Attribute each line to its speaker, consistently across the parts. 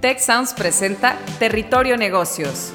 Speaker 1: Tech Sounds presenta Territorio Negocios.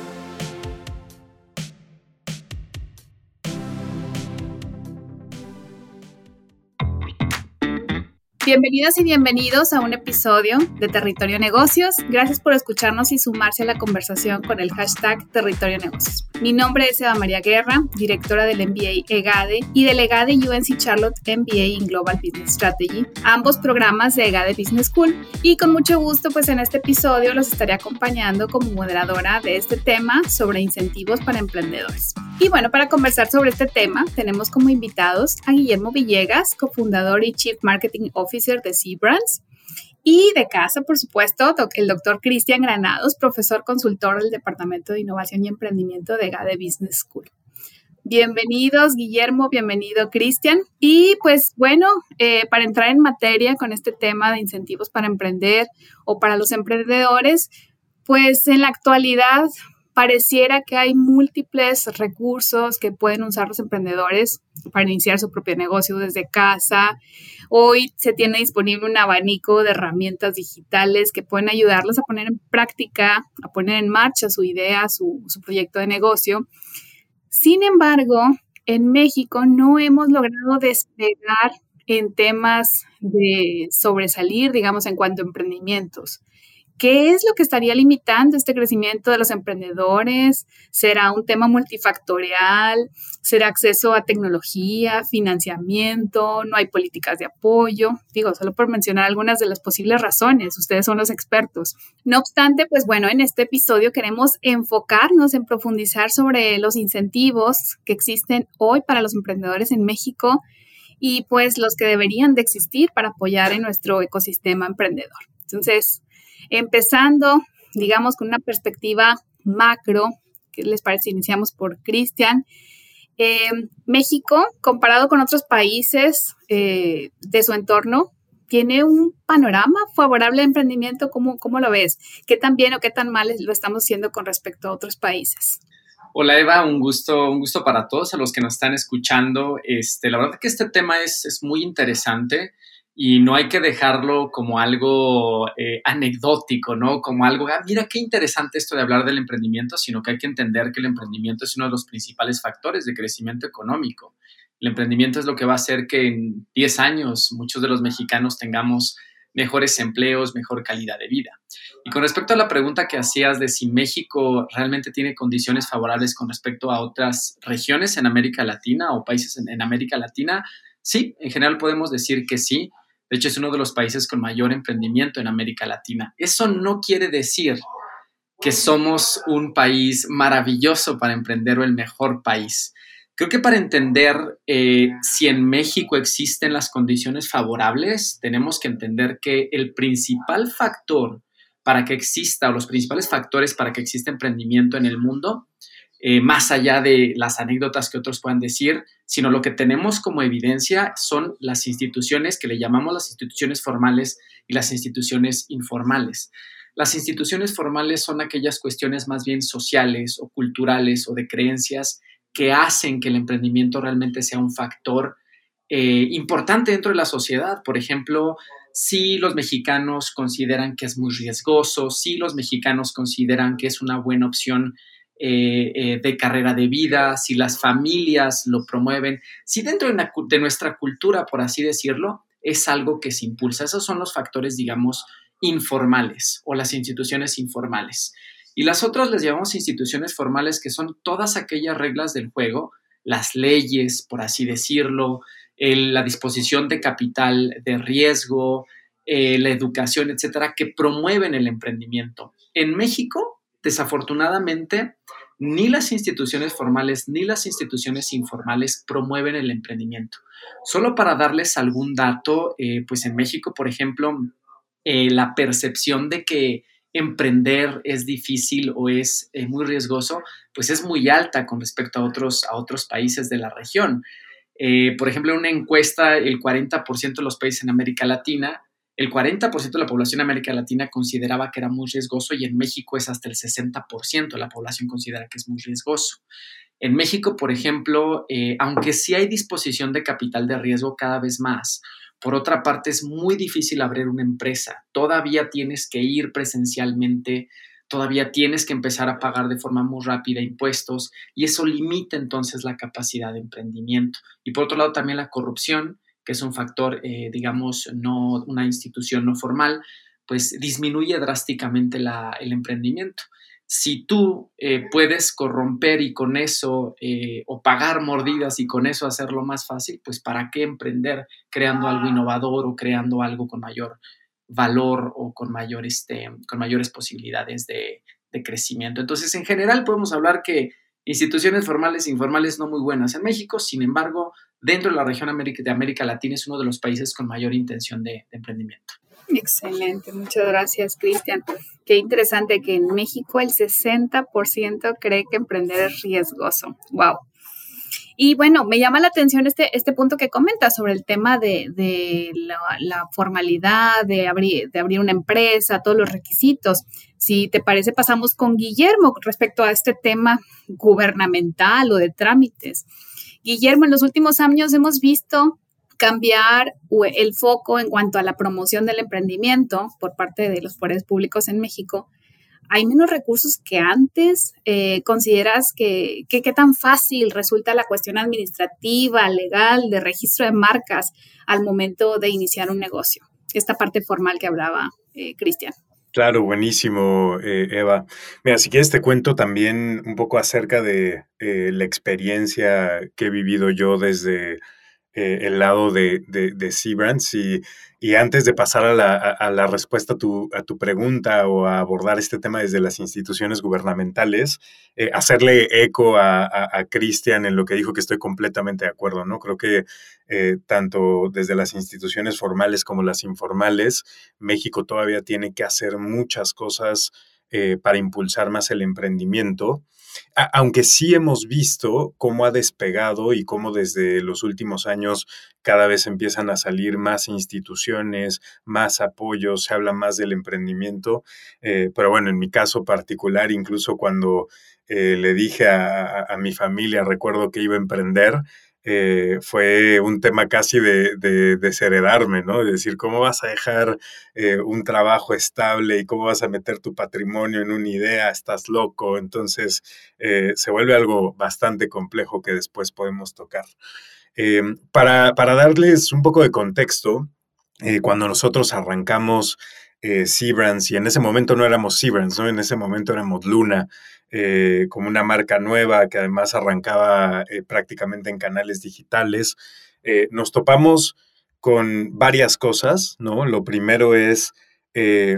Speaker 2: Bienvenidas y bienvenidos a un episodio de Territorio Negocios. Gracias por escucharnos y sumarse a la conversación con el hashtag Territorio Negocios. Mi nombre es Eva María Guerra, directora del MBA EGADE y delegada de UNC Charlotte MBA in Global Business Strategy, ambos programas de EGADE Business School. Y con mucho gusto, pues en este episodio los estaré acompañando como moderadora de este tema sobre incentivos para emprendedores. Y bueno, para conversar sobre este tema, tenemos como invitados a Guillermo Villegas, cofundador y Chief Marketing Officer de C-Brands, y de casa, por supuesto, el doctor Cristian Granados, profesor consultor del Departamento de Innovación y Emprendimiento de GADE Business School. Bienvenidos, Guillermo, bienvenido, Cristian. Y pues bueno, eh, para entrar en materia con este tema de incentivos para emprender o para los emprendedores, pues en la actualidad pareciera que hay múltiples recursos que pueden usar los emprendedores para iniciar su propio negocio desde casa. Hoy se tiene disponible un abanico de herramientas digitales que pueden ayudarlos a poner en práctica, a poner en marcha su idea, su, proyecto de negocio. Sin embargo, en México no hemos logrado despegar en temas de sobresalir, digamos, en cuanto a emprendimientos. ¿Qué es lo que estaría limitando este crecimiento de los emprendedores? ¿Será un tema multifactorial? ¿Será acceso a tecnología, financiamiento? ¿No hay políticas de apoyo? Digo, solo por mencionar algunas de las posibles razones. Ustedes son los expertos. No obstante, pues bueno, en este episodio queremos enfocarnos en profundizar sobre los incentivos que existen hoy para los emprendedores en México y pues los que deberían de existir para apoyar en nuestro ecosistema emprendedor. Entonces, Empezando, digamos, con una perspectiva macro, ¿qué les parece? Iniciamos por Cristian. Eh, México, comparado con otros países eh, de su entorno, tiene un panorama favorable de emprendimiento. ¿Cómo, ¿Cómo lo ves? ¿Qué tan bien o qué tan mal lo estamos haciendo con respecto a otros países?
Speaker 3: Hola Eva, un gusto, un gusto para todos a los que nos están escuchando. Este, la verdad que este tema es, es muy interesante y no hay que dejarlo como algo eh, anecdótico, ¿no? Como algo, ah, mira qué interesante esto de hablar del emprendimiento, sino que hay que entender que el emprendimiento es uno de los principales factores de crecimiento económico. El emprendimiento es lo que va a hacer que en 10 años muchos de los mexicanos tengamos mejores empleos, mejor calidad de vida. Y con respecto a la pregunta que hacías de si México realmente tiene condiciones favorables con respecto a otras regiones en América Latina o países en, en América Latina, sí, en general podemos decir que sí de hecho, es uno de los países con mayor emprendimiento en América Latina. Eso no quiere decir que somos un país maravilloso para emprender o el mejor país. Creo que para entender eh, si en México existen las condiciones favorables, tenemos que entender que el principal factor para que exista, o los principales factores para que exista emprendimiento en el mundo, eh, más allá de las anécdotas que otros puedan decir, sino lo que tenemos como evidencia son las instituciones que le llamamos las instituciones formales y las instituciones informales. Las instituciones formales son aquellas cuestiones más bien sociales o culturales o de creencias que hacen que el emprendimiento realmente sea un factor eh, importante dentro de la sociedad. Por ejemplo, si los mexicanos consideran que es muy riesgoso, si los mexicanos consideran que es una buena opción eh, eh, de carrera de vida, si las familias lo promueven, si dentro de, nuestra cultura, por así decirlo, es algo que se impulsa. Esos son los factores, digamos, informales o las instituciones informales. Y las otras les llamamos instituciones formales, que son todas aquellas reglas del juego, las leyes, por así decirlo, la disposición de capital de riesgo, eh, la educación, etcétera, que promueven el emprendimiento. En México, desafortunadamente, ni las instituciones formales ni las instituciones informales promueven el emprendimiento. Solo para darles algún dato, eh, pues en México, por ejemplo, eh, la percepción de que emprender es difícil o es eh, muy riesgoso, pues es muy alta con respecto a otros, a otros países de la región. por ejemplo, en una encuesta, el 40% de los países en América Latina el 40% de la población de América Latina consideraba que era muy riesgoso y en México es hasta el 60% de la población considera que es muy riesgoso. En México, por ejemplo, eh, aunque sí hay disposición de capital de riesgo cada vez más, Por otra parte, es muy difícil abrir una empresa. Todavía tienes que ir presencialmente, todavía tienes que empezar a pagar de forma muy rápida impuestos y eso limita entonces la capacidad de emprendimiento. Y por otro lado, también la corrupción, que es un factor, eh, digamos, no una institución no formal, pues disminuye drásticamente el emprendimiento si tú eh, puedes corromper y con eso, eh, o pagar mordidas y con eso hacerlo más fácil, pues ¿para qué emprender creando algo innovador o creando algo con mayor valor o con, mayor, este, con mayores posibilidades de, de crecimiento? Entonces, en general podemos hablar que instituciones formales e informales no muy buenas en México, sin embargo, dentro de la región de América Latina es uno de los países con mayor intención de emprendimiento.
Speaker 2: Excelente, muchas gracias, Cristian. Qué interesante que en México el 60% cree que emprender es riesgoso. Wow. Y bueno, me llama la atención este, este punto que comentas sobre el tema de, la, formalidad, de abrir, de abrir una empresa, todos los requisitos. Si te parece, pasamos con Guillermo respecto a este tema gubernamental o de trámites. Guillermo, en los últimos años hemos visto cambiar el foco en cuanto a la promoción del emprendimiento por parte de los poderes públicos en México. ¿Hay menos recursos que antes? Eh, ¿Consideras que qué tan fácil resulta la cuestión administrativa, legal, de registro de marcas al momento de iniciar un negocio? Esta parte formal que hablaba eh, Cristian.
Speaker 4: Claro, buenísimo, eh, Eva. Mira, si quieres te cuento también un poco acerca de la experiencia que he vivido yo desde eh, el lado de, de, de Y, antes de pasar a la, a, la respuesta a tu, a tu, pregunta o a abordar este tema desde las instituciones gubernamentales, eh, hacerle eco a, a, Cristian en lo que dijo que estoy completamente de acuerdo, ¿no? Creo que eh, tanto desde las instituciones formales como las informales, México todavía tiene que hacer muchas cosas para impulsar más el emprendimiento aunque sí hemos visto cómo ha despegado y cómo desde los últimos años cada vez empiezan a salir más instituciones, más apoyos, se habla más del emprendimiento, eh, pero bueno, en mi caso particular, incluso cuando eh, le dije a, mi familia, recuerdo que iba a emprender, eh, fue un tema casi de, de, desheredarme, ¿no? De decir, ¿cómo vas a dejar eh, un trabajo estable y cómo vas a meter tu patrimonio en una idea? Estás loco. Entonces, eh, se vuelve algo bastante complejo que después podemos tocar. para, para, darles un poco de contexto, cuando nosotros arrancamos eh, y en ese momento no éramos Seabrands, ¿no? En ese momento éramos Luna, eh, como una marca nueva que además arrancaba eh, prácticamente en canales digitales. Eh, nos topamos con varias cosas, ¿no? Lo primero es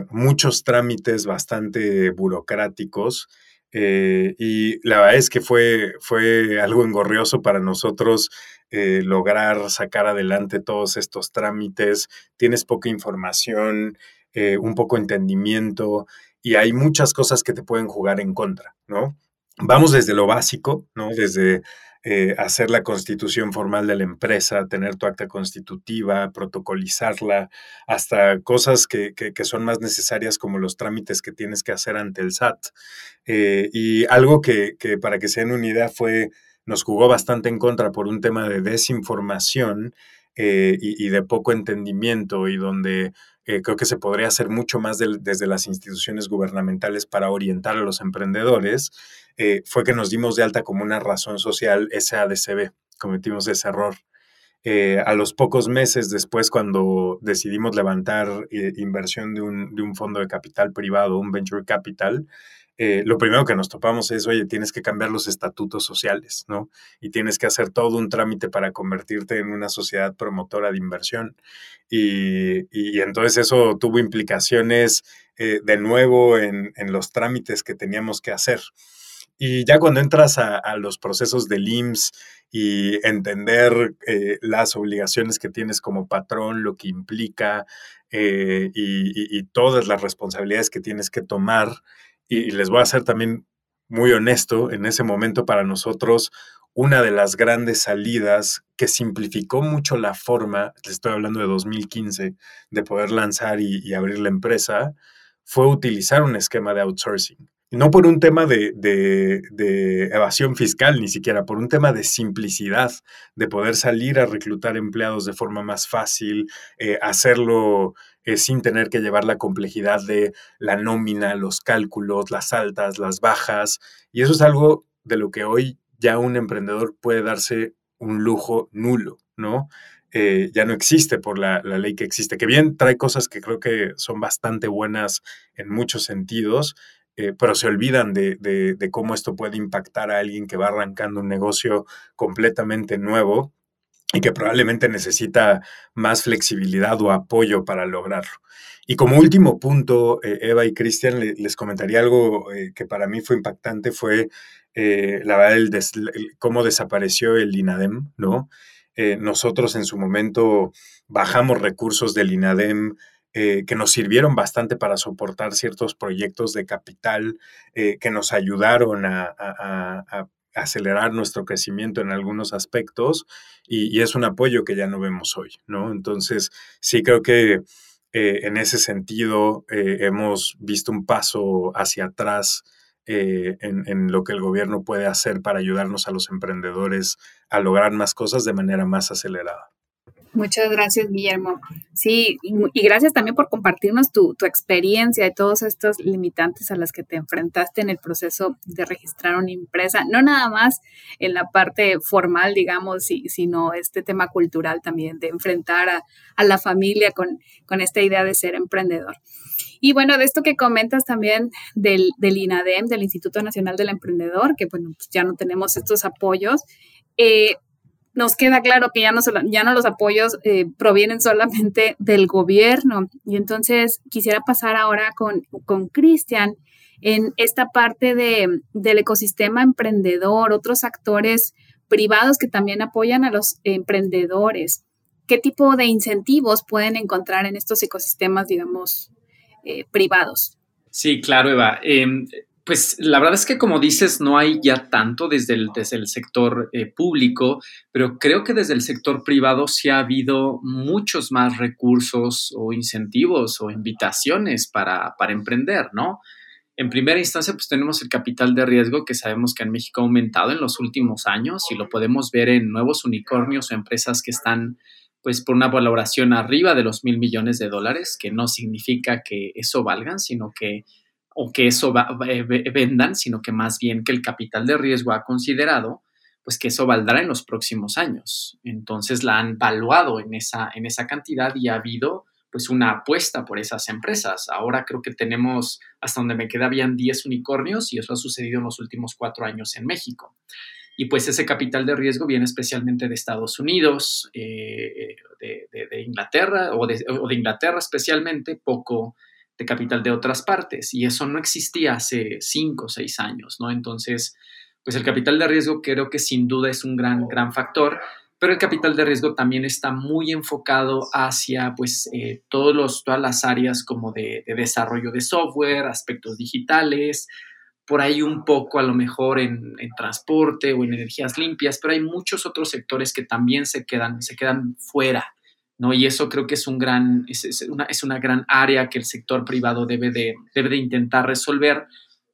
Speaker 4: muchos trámites bastante burocráticos. y la verdad es que fue, fue algo engorrioso para nosotros lograr sacar adelante todos estos trámites. Tienes poca información, eh, un poco entendimiento y hay muchas cosas que te pueden jugar en contra, ¿no? Vamos desde lo básico, ¿no? Desde eh, hacer la constitución formal de la empresa, tener tu acta constitutiva, protocolizarla, hasta cosas que, son más necesarias como los trámites que tienes que hacer ante el SAT. Eh, y algo que, para que se den una idea fue, nos jugó bastante en contra por un tema de desinformación y, de poco entendimiento y donde eh, creo que se podría hacer mucho más desde las instituciones gubernamentales para orientar a los emprendedores, eh, fue que nos dimos de alta como una razón social SADCB. Cometimos ese error. Eh, a los pocos meses después, cuando decidimos levantar inversión de un, de un, fondo de capital privado, un venture capital, eh, lo primero que nos topamos es, oye, tienes que cambiar los estatutos sociales, ¿no? Y tienes que hacer todo un trámite para convertirte en una sociedad promotora de inversión. Y, entonces eso tuvo implicaciones eh, de nuevo en, los trámites que teníamos que hacer. Y ya cuando entras a, los procesos del IMSS y entender eh, las obligaciones que tienes como patrón, lo que implica y, todas las responsabilidades que tienes que tomar, y les voy a ser también muy honesto, en ese momento para nosotros una de las grandes salidas que simplificó mucho la forma, les estoy hablando de 2015, de poder lanzar y, abrir la empresa, fue utilizar un esquema de outsourcing. no por un tema de, evasión fiscal, ni siquiera, por un tema de simplicidad, de poder salir a reclutar empleados de forma más fácil, eh, hacerlo eh, sin tener que llevar la complejidad de la nómina, los cálculos, las altas, las bajas. Y eso es algo de lo que hoy ya un emprendedor puede darse un lujo nulo, ¿no? Eh, ya no existe por la, la, ley que existe, que bien trae cosas que creo que son bastante buenas en muchos sentidos, eh, pero se olvidan de, cómo esto puede impactar a alguien que va arrancando un negocio completamente nuevo y que probablemente necesita más flexibilidad o apoyo para lograrlo. Y como último punto, eh, Eva y Cristian, les comentaría algo eh, que para mí fue impactante, fue la verdad cómo desapareció el INADEM, ¿no? nosotros en su momento bajamos recursos del INADEM eh, que nos sirvieron bastante para soportar ciertos proyectos de capital eh, que nos ayudaron a, acelerar nuestro crecimiento en algunos aspectos y, es un apoyo que ya no vemos hoy, ¿no? Entonces, sí creo que eh, en ese sentido hemos visto un paso hacia atrás en, lo que el gobierno puede hacer para ayudarnos a los emprendedores a lograr más cosas de manera más acelerada.
Speaker 2: Muchas gracias, Guillermo. Sí, y, gracias también por compartirnos tu, experiencia y todos estos limitantes a las que te enfrentaste en el proceso de registrar una empresa, no nada más en la parte formal, digamos, sino este tema cultural también, de enfrentar a, la familia con, con, esta idea de ser emprendedor. Y bueno, de esto que comentas también del, del INADEM, del Instituto Nacional del Emprendedor, que bueno, pues ya no tenemos estos apoyos. Eh, nos queda claro que ya no, los apoyos eh, provienen solamente del gobierno. Y entonces quisiera pasar ahora con Cristian en esta parte de, del ecosistema emprendedor, otros actores privados que también apoyan a los emprendedores. ¿Qué tipo de incentivos pueden encontrar en estos ecosistemas, digamos, eh, privados?
Speaker 3: Sí, claro, Eva. Em, pues la verdad es que como dices, no hay ya tanto desde el, desde el sector eh, público, pero creo que desde el sector privado sí ha habido muchos más recursos o incentivos o invitaciones para, para emprender, ¿no? En primera instancia, pues tenemos el capital de riesgo que sabemos que en México ha aumentado en los últimos años y lo podemos ver en nuevos unicornios o empresas que están pues por una valoración arriba de los mil millones de dólares, que no significa que eso valgan, sino que o que eso vendan, sino que más bien que el capital de riesgo ha considerado, pues que eso valdrá en los próximos años. Entonces la han valuado en esa, en esa cantidad y ha habido pues una apuesta por esas empresas. Ahora creo que tenemos, hasta donde me queda, habían 10 unicornios y eso ha sucedido en los últimos cuatro años en México. Y pues ese capital de riesgo viene especialmente de Estados Unidos, eh, de, Inglaterra o de Inglaterra especialmente, poco de capital de otras partes y eso no existía hace cinco o seis años, ¿no? Entonces, pues el capital de riesgo creo que sin duda es un gran, gran factor, pero el capital de riesgo también está muy enfocado hacia, pues, eh, todos todas las áreas como de, desarrollo de software, aspectos digitales, por ahí un poco a lo mejor en, en, transporte o en energías limpias, pero hay muchos otros sectores que también se quedan, se quedan fuera ¿no? Y eso creo que es, un gran, es, una, es una gran área que el sector privado debe de, debe de intentar resolver,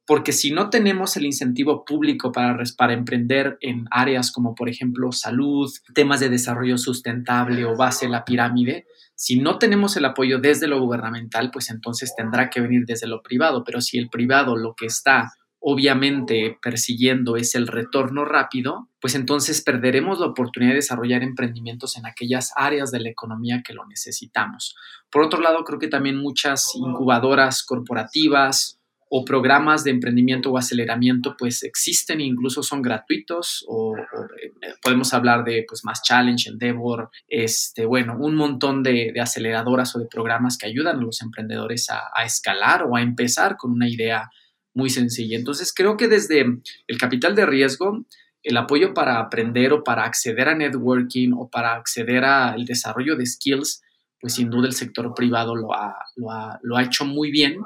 Speaker 3: porque si no tenemos el incentivo público para, para emprender en áreas como, por ejemplo, salud, temas de desarrollo sustentable o base la pirámide, si no tenemos el apoyo desde lo gubernamental, pues entonces tendrá que venir desde lo privado, pero si el privado lo que está obviamente persiguiendo es el retorno rápido, pues entonces perderemos la oportunidad de desarrollar emprendimientos en aquellas áreas de la economía que lo necesitamos. Por otro lado, creo que también muchas incubadoras corporativas o programas de emprendimiento o aceleramiento pues existen e incluso son gratuitos o, eh, podemos hablar de pues más challenge, endeavor, este, bueno, un montón de, aceleradoras o de programas que ayudan a los emprendedores a, a escalar o a empezar con una idea muy sencilla. Entonces, creo que desde el capital de riesgo, el apoyo para aprender o para acceder a networking o para acceder al desarrollo de skills, pues sin duda el sector privado lo ha, lo ha, hecho muy bien.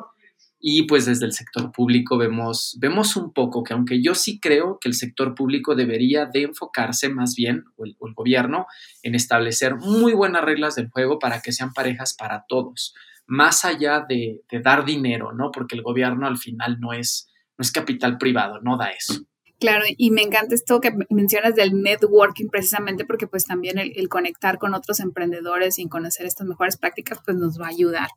Speaker 3: Y pues desde el sector público vemos, vemos un poco que aunque yo sí creo que el sector público debería de enfocarse más bien, o el, o el gobierno, en establecer muy buenas reglas del juego para que sean parejas para todos más allá de, dar dinero, ¿no? Porque el gobierno al final no es, no es capital privado, no da eso.
Speaker 2: Claro, y me encanta esto que mencionas del networking precisamente porque pues también el, conectar con otros emprendedores y conocer estas mejores prácticas pues nos va a ayudar.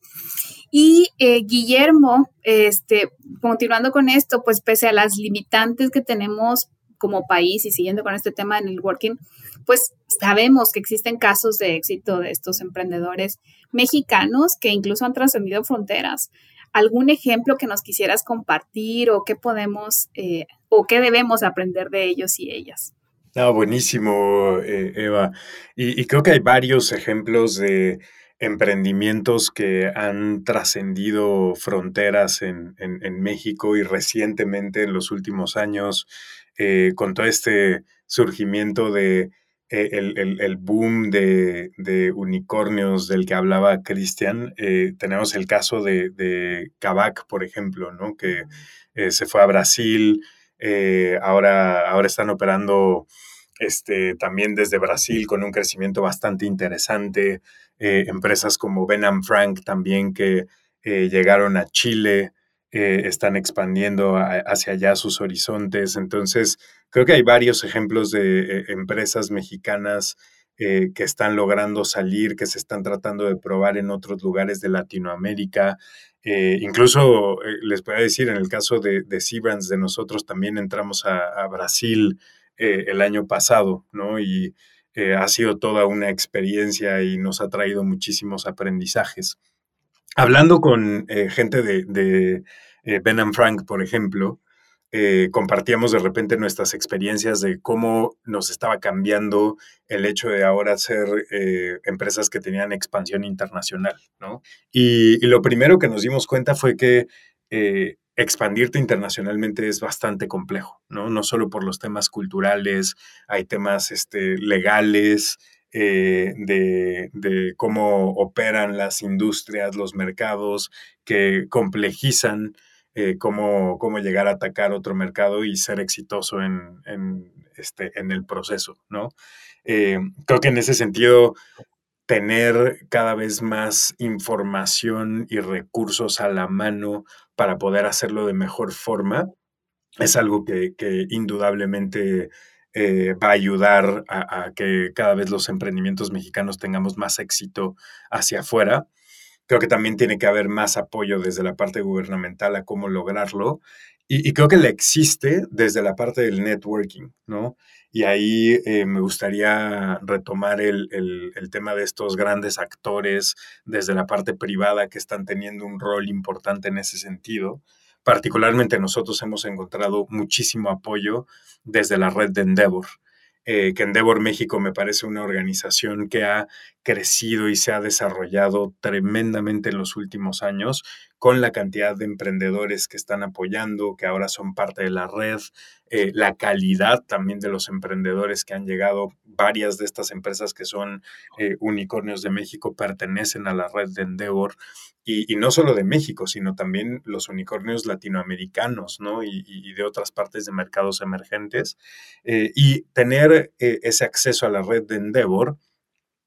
Speaker 2: Y eh, Guillermo, este, continuando con esto, pues pese a las limitantes que tenemos como país y siguiendo con este tema de networking, pues sabemos que existen casos de éxito de estos emprendedores mexicanos que incluso han trascendido fronteras. ¿Algún ejemplo que nos quisieras compartir o qué podemos eh, o qué debemos aprender de ellos y ellas?
Speaker 4: No, buenísimo, eh, Eva. Y, creo que hay varios ejemplos de emprendimientos que han trascendido fronteras en, México y recientemente en los últimos años, eh, con todo este surgimiento de eh, el, boom de, unicornios del que hablaba Cristian, eh, tenemos el caso de, de Kavak, por ejemplo, ¿no? que se fue a Brasil, ahora, ahora están operando este, también desde Brasil con un crecimiento bastante interesante, empresas como Ben Frank también que llegaron a Chile, están expandiendo hacia allá sus horizontes, entonces Creo que hay varios ejemplos de eh, empresas mexicanas eh, que están logrando salir, que se están tratando de probar en otros lugares de Latinoamérica. Eh, incluso les voy a decir, en el caso de, de de nosotros también entramos a, Brasil el año pasado, ¿no? Y ha sido toda una experiencia y nos ha traído muchísimos aprendizajes. Hablando con gente de, de Ben Frank, por ejemplo, eh, compartíamos de repente nuestras experiencias de cómo nos estaba cambiando el hecho de ahora ser eh, empresas que tenían expansión internacional, ¿no? Y, lo primero que nos dimos cuenta fue que eh, expandirte internacionalmente es bastante complejo, ¿no? No solo por los temas culturales, hay temas este, legales, de, de, cómo operan las industrias, los mercados, que complejizan eh, cómo, cómo, llegar a atacar otro mercado y ser exitoso en, en este, en el proceso, ¿no? Eh, creo que en ese sentido, tener cada vez más información y recursos a la mano para poder hacerlo de mejor forma es algo que, que indudablemente eh, va a ayudar a, que cada vez los emprendimientos mexicanos tengamos más éxito hacia afuera creo que también tiene que haber más apoyo desde la parte gubernamental a cómo lograrlo. Y, creo que le existe desde la parte del networking, ¿no? Y ahí eh, me gustaría retomar el, el, tema de estos grandes actores desde la parte privada que están teniendo un rol importante en ese sentido. Particularmente nosotros hemos encontrado muchísimo apoyo desde la red de Endeavor. Eh, que Endeavor México me parece una organización que ha crecido y se ha desarrollado tremendamente en los últimos años con la cantidad de emprendedores que están apoyando, que ahora son parte de la red, eh, la calidad también de los emprendedores que han llegado. Varias de estas empresas que son eh, unicornios de México pertenecen a la red de Endeavor y, no solo de México, sino también los unicornios latinoamericanos ¿no? y, de otras partes de mercados emergentes. Eh, y tener ese acceso a la red de Endeavor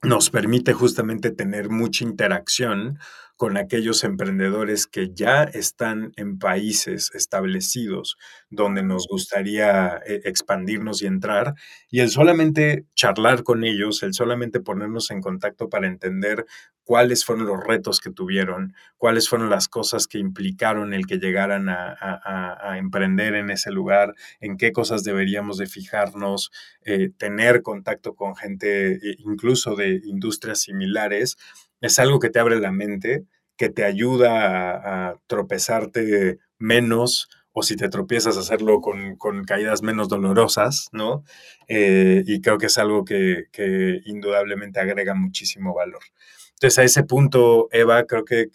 Speaker 4: nos permite justamente tener mucha interacción con aquellos emprendedores que ya están en países establecidos donde nos gustaría eh, expandirnos y entrar, y el solamente charlar con ellos, el solamente ponernos en contacto para entender cuáles fueron los retos que tuvieron, cuáles fueron las cosas que implicaron el que llegaran a, emprender en ese lugar, en qué cosas deberíamos de fijarnos, eh, tener contacto con gente eh, incluso de industrias similares, es algo que te abre la mente, que te ayuda a, tropezarte menos o si te tropiezas, hacerlo con, caídas menos dolorosas, ¿no? Eh, y creo que es algo que, indudablemente agrega muchísimo valor. Entonces, a ese punto, Eva, creo que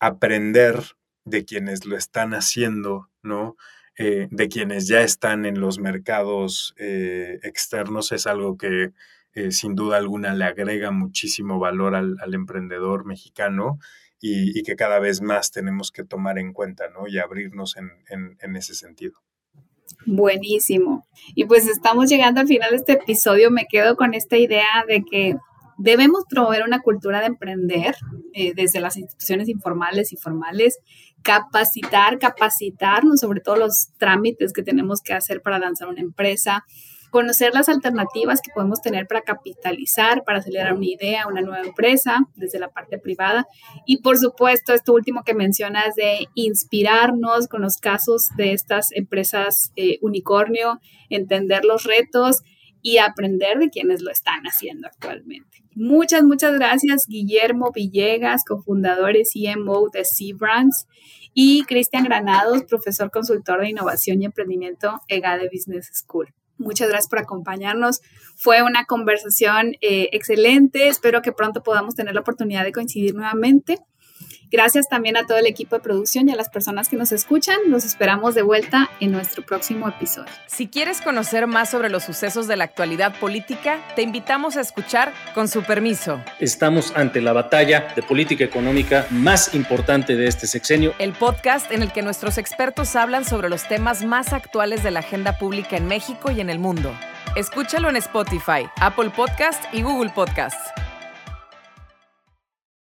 Speaker 4: aprender de quienes lo están haciendo, ¿no? Eh, de quienes ya están en los mercados eh, externos es algo que eh, sin duda alguna le agrega muchísimo valor al, emprendedor mexicano y, que cada vez más tenemos que tomar en cuenta ¿no? y abrirnos en, ese sentido.
Speaker 2: Buenísimo. Y pues estamos llegando al final de este episodio. Me quedo con esta idea de que debemos promover una cultura de emprender eh, desde las instituciones informales y formales capacitar, capacitarnos sobre todos los trámites que tenemos que hacer para lanzar una empresa, conocer las alternativas que podemos tener para capitalizar, para acelerar una idea, una nueva empresa desde la parte privada. Y por supuesto, esto último que mencionas de inspirarnos con los casos de estas empresas eh, unicornio, entender los retos y aprender de quienes lo están haciendo actualmente. Muchas, muchas gracias, Guillermo Villegas, cofundador y CMO de C-Brands, y Cristian Granados, profesor consultor de innovación y emprendimiento EGADE Business School. Muchas gracias por acompañarnos. Fue una conversación eh, excelente. Espero que pronto podamos tener la oportunidad de coincidir nuevamente. Gracias también a todo el equipo de producción y a las personas que nos escuchan. Los esperamos de vuelta en nuestro próximo episodio.
Speaker 1: Si quieres conocer más sobre los sucesos de la actualidad política, te invitamos a escuchar Con su permiso.
Speaker 5: Estamos ante la batalla de política económica más importante de este sexenio.
Speaker 1: El podcast en el que nuestros expertos hablan sobre los temas más actuales de la agenda pública en México y en el mundo. Escúchalo en Spotify, Apple Podcast y Google Podcasts.